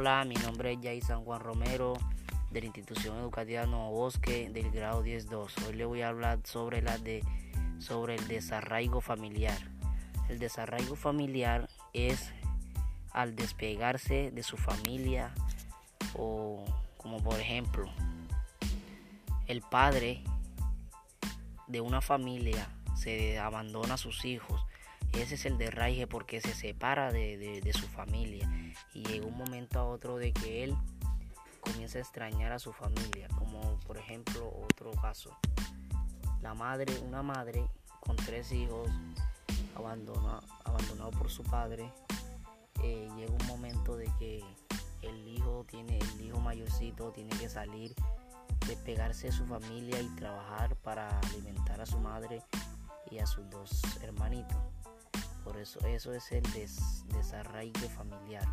Hola, mi nombre es Jay San Juan Romero de la institución educativa Nuevo Bosque del grado 10-2. Hoy le voy a hablar sobre, la de, sobre el desarraigo familiar. El desarraigo familiar es al despegarse de su familia o como por ejemplo el padre de una familia se abandona a sus hijos. Ese es el derraigue porque se separa de, de, su familia y llega un momento a otro de que él comienza a extrañar a su familia, como por ejemplo otro caso. La madre, una madre con tres hijos, abandona, abandonado por su padre, eh, llega un momento de que el hijo tiene, el hijo mayorcito tiene que salir, despegarse de su familia y trabajar para alimentar a su madre y a sus dos hermanitos. Por eso eso es el des, desarraigo familiar.